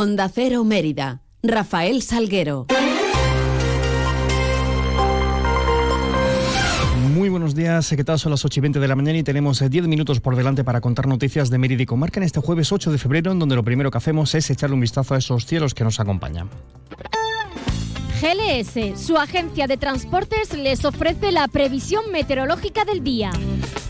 Onda Cero Mérida. Rafael Salguero. Muy buenos días, ¿qué tal? Son las 8 y 20 de la mañana y tenemos 10 eh, minutos por delante para contar noticias de Mérida y Comarca en este jueves 8 de febrero, en donde lo primero que hacemos es echarle un vistazo a esos cielos que nos acompañan. GLS, su agencia de transportes, les ofrece la previsión meteorológica del día.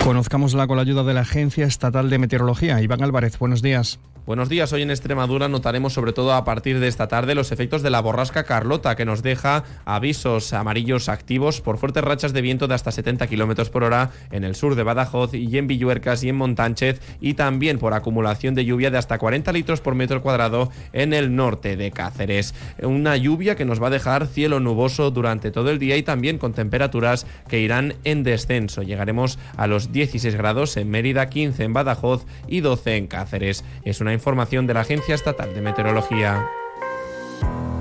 Conozcámosla con la ayuda de la Agencia Estatal de Meteorología. Iván Álvarez, buenos días. Buenos días. Hoy en Extremadura notaremos sobre todo a partir de esta tarde los efectos de la borrasca Carlota que nos deja avisos amarillos activos por fuertes rachas de viento de hasta 70 kilómetros por hora en el sur de Badajoz y en Villuercas y en Montánchez y también por acumulación de lluvia de hasta 40 litros por metro cuadrado en el norte de Cáceres. Una lluvia que nos va a dejar cielo nuboso durante todo el día y también con temperaturas que irán en descenso. Llegaremos a los 16 grados en Mérida, 15 en Badajoz y 12 en Cáceres. Es una información de la Agencia Estatal de Meteorología.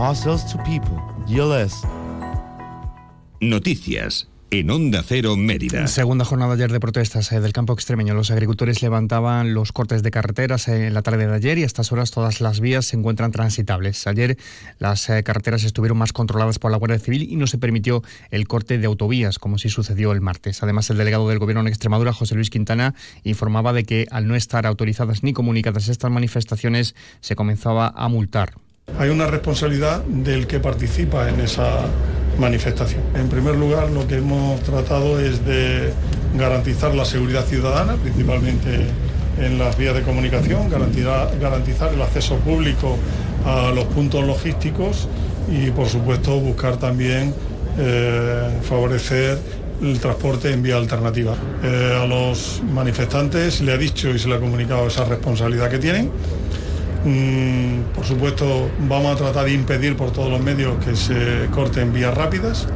Parcels to people. GLS. Noticias en Onda Cero Mérida. Segunda jornada ayer de protestas eh, del campo extremeño. Los agricultores levantaban los cortes de carreteras eh, en la tarde de ayer y a estas horas todas las vías se encuentran transitables. Ayer las eh, carreteras estuvieron más controladas por la Guardia Civil y no se permitió el corte de autovías, como sí sucedió el martes. Además, el delegado del Gobierno en Extremadura, José Luis Quintana, informaba de que al no estar autorizadas ni comunicadas estas manifestaciones, se comenzaba a multar. Hay una responsabilidad del que participa en esa manifestación. En primer lugar, lo que hemos tratado es de garantizar la seguridad ciudadana, principalmente en las vías de comunicación, garantizar, el acceso público a los puntos logísticos y, por supuesto, buscar también eh, favorecer el transporte en vía alternativa. Eh, a los manifestantes le ha dicho y se le ha comunicado esa responsabilidad que tienen Mm, por supuesto, vamos a tratar de impedir por todos los medios que se corten vías rápidas.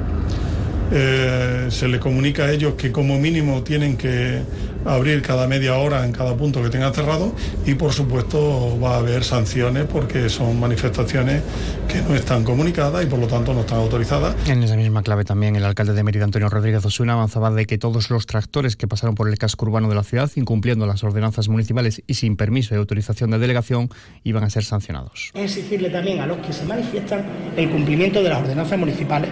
Eh, se les comunica a ellos que como mínimo tienen que abrir cada media hora en cada punto que tengan cerrado y por supuesto va a haber sanciones porque son manifestaciones que no están comunicadas y por lo tanto no están autorizadas. En esa misma clave también el alcalde de Mérida, Antonio Rodríguez Osuna, avanzaba de que todos los tractores que pasaron por el casco urbano de la ciudad, incumpliendo las ordenanzas municipales y sin permiso y autorización de delegación, iban a ser sancionados. Exigirle también a los que se manifiestan el cumplimiento de las ordenanzas municipales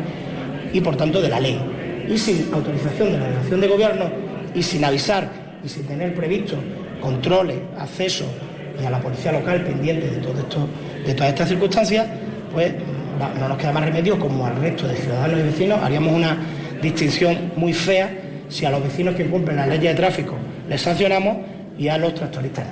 y por tanto de la ley. Y sin autorización de la delegación de gobierno y sin avisar y sin tener previsto controles, acceso y a la policía local pendiente de todo esto, de todas estas circunstancias, pues no nos queda más remedio como al resto de ciudadanos y vecinos haríamos una distinción muy fea si a los vecinos que cumplen las leyes de tráfico les sancionamos y a los tractoristas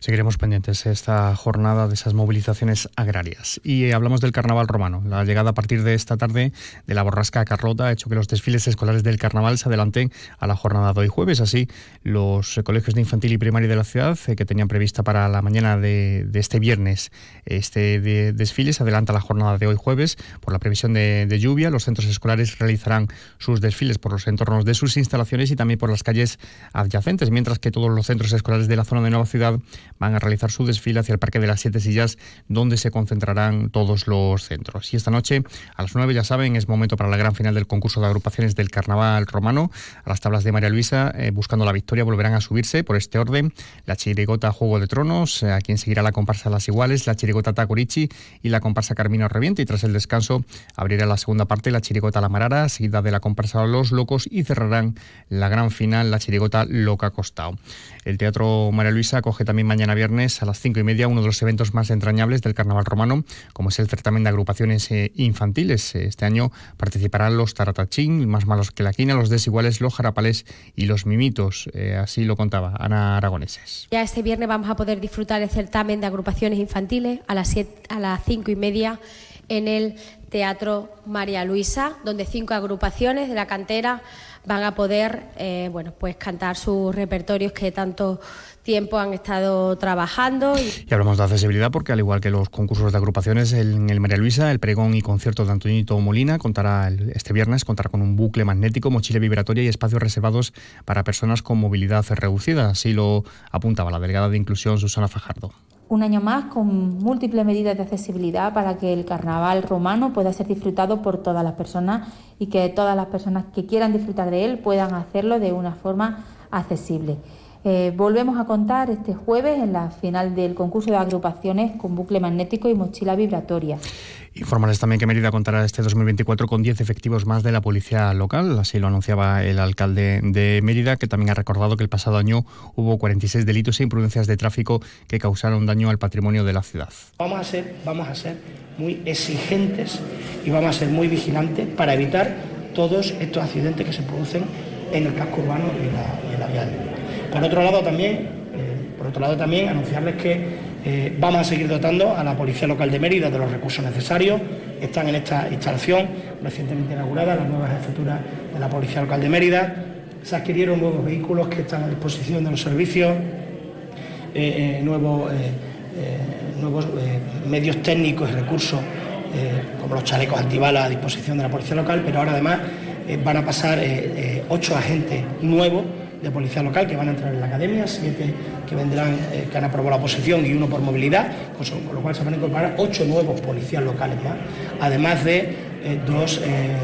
Seguiremos pendientes esta jornada de esas movilizaciones agrarias. Y hablamos del carnaval romano. La llegada a partir de esta tarde de la borrasca Carlota ha hecho que los desfiles escolares del carnaval se adelanten a la jornada de hoy jueves. Así, los colegios de infantil y primaria de la ciudad, eh, que tenían prevista para la mañana de, este viernes este desfile, se adelanta a la jornada de hoy jueves por la previsión de, de lluvia. Los centros escolares realizarán sus desfiles por los entornos de sus instalaciones y también por las calles adyacentes, mientras que todos los centros escolares de la zona de Nueva Ciudad van a realizar su desfile hacia el Parque de las Siete Sillas, donde se concentrarán todos los centros. Y esta noche, a las nueve, ya saben, es momento para la gran final del concurso de agrupaciones del Carnaval Romano. A las tablas de María Luisa, eh, buscando la victoria, volverán a subirse por este orden. La chirigota Juego de Tronos, eh, a quien seguirá la comparsa Las Iguales, la chirigota Takorichi y la comparsa Carmino Reviente. Y tras el descanso, abrirá la segunda parte la chirigota La Marara, seguida de la comparsa Los Locos y cerrarán la gran final la chirigota Loca Costao. El Teatro María Luisa acoge también mañana viernes a las cinco y media uno de los eventos más entrañables del carnaval romano, como es el certamen de agrupaciones eh, infantiles. Este año participarán los Taratachín, más malos que la quina, los desiguales, los jarapales y los mimitos. Eh, así lo contaba Ana Aragoneses. Ya este viernes vamos a poder disfrutar el certamen de agrupaciones infantiles a las, a las cinco y media en el Teatro María Luisa, donde cinco agrupaciones de la cantera van a poder eh, bueno, pues cantar sus repertorios que tanto tiempo han estado trabajando. Y... hablamos de accesibilidad porque al igual que los concursos de agrupaciones en el María Luisa, el pregón y concierto de Antonito Molina contará este viernes contará con un bucle magnético, mochila vibratoria y espacios reservados para personas con movilidad reducida, así lo apuntaba la delegada de inclusión Susana Fajardo un año más con múltiples medidas de accesibilidad para que el carnaval romano pueda ser disfrutado por todas las personas y que todas las personas que quieran disfrutar de él puedan hacerlo de una forma accesible. Eh, volvemos a contar este jueves en la final del concurso de agrupaciones con bucle magnético y mochila vibratoria. Informarles también que Mérida contará este 2024 con 10 efectivos más de la policía local, así lo anunciaba el alcalde de Mérida, que también ha recordado que el pasado año hubo 46 delitos e imprudencias de tráfico que causaron daño al patrimonio de la ciudad. Vamos a ser, vamos a ser muy exigentes y vamos a ser muy vigilantes para evitar todos estos accidentes que se producen en el casco urbano y en la, vial. Por otro lado también, eh, por otro lado también anunciarles que eh, vamos a seguir dotando a la Policía Local de Mérida de los recursos necesarios. Están en esta instalación recientemente inaugurada las nuevas jefaturas de la Policía Local de Mérida. Se adquirieron nuevos vehículos que están a disposición de los servicios, eh, nuevos, nuevos medios técnicos y recursos como los chalecos antibalas a disposición de la Policía Local, pero ahora además van a pasar ocho agentes nuevos de policía local que van a entrar en la academia, siete que vendrán, eh, que han aprobado la posición y uno por movilidad, con, lo cual se van a incorporar ocho nuevos policías locales más, además de eh, dos, eh,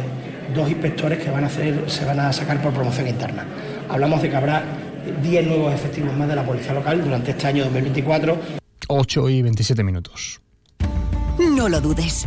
dos inspectores que van a hacer, se van a sacar por promoción interna. Hablamos de que habrá 10 nuevos efectivos más de la policía local durante este año 2024. 8 y 27 minutos. No lo dudes.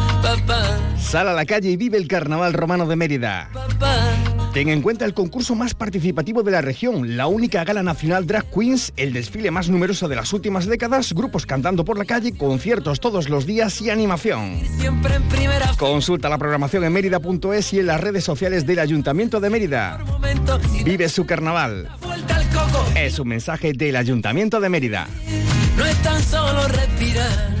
Sal a la calle y vive el Carnaval Romano de Mérida. Ten en cuenta el concurso más participativo de la región, la única gala nacional Drag Queens, el desfile más numeroso de las últimas décadas, grupos cantando por la calle, conciertos todos los días y animación. Consulta la programación en mérida.es y en las redes sociales del Ayuntamiento de Mérida. Vive su carnaval. Es un mensaje del Ayuntamiento de Mérida. No es tan solo respirar.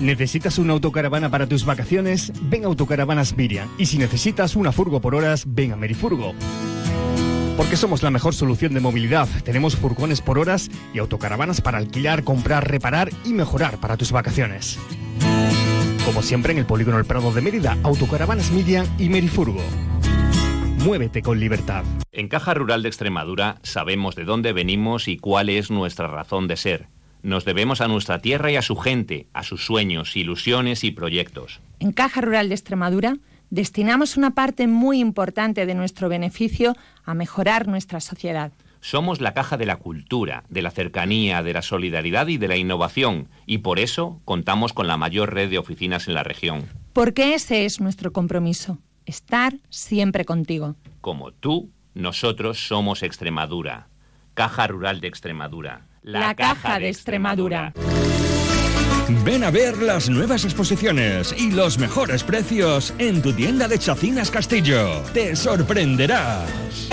¿Necesitas una autocaravana para tus vacaciones? Ven a Autocaravanas Miriam. Y si necesitas una furgo por horas, ven a Merifurgo. Porque somos la mejor solución de movilidad. Tenemos furgones por horas y autocaravanas para alquilar, comprar, reparar y mejorar para tus vacaciones. Como siempre en el Polígono El Prado de Mérida, Autocaravanas Miriam y Merifurgo. Muévete con libertad. En Caja Rural de Extremadura sabemos de dónde venimos y cuál es nuestra razón de ser nos debemos a nuestra tierra y a su gente, a sus sueños, ilusiones y proyectos. En Caja Rural de Extremadura destinamos una parte muy importante de nuestro beneficio a mejorar nuestra sociedad. Somos la caja de la cultura, de la cercanía, de la solidaridad y de la innovación, y por eso contamos con la mayor red de oficinas en la región. Porque ese es nuestro compromiso, estar siempre contigo. Como tú, nosotros somos Extremadura, Caja Rural de Extremadura la, Caja de Extremadura. Ven a ver las nuevas exposiciones y los mejores precios en tu tienda de Chacinas Castillo. Te sorprenderás.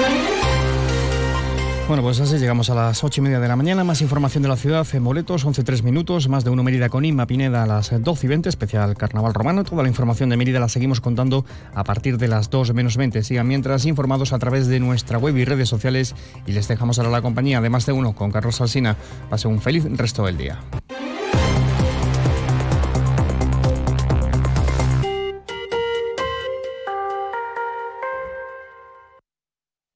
Bueno, pues así llegamos a las ocho y media de la mañana. Más información de la ciudad en boletos, 11.3 minutos. Más de uno Mérida con Inma Pineda a las 12 y 20, especial Carnaval Romano. Toda la información de Mérida la seguimos contando a partir de las 2 menos 20. Sigan mientras informados a través de nuestra web y redes sociales. Y les dejamos ahora la compañía de más de uno con Carlos Salsina. Pase un feliz resto del día.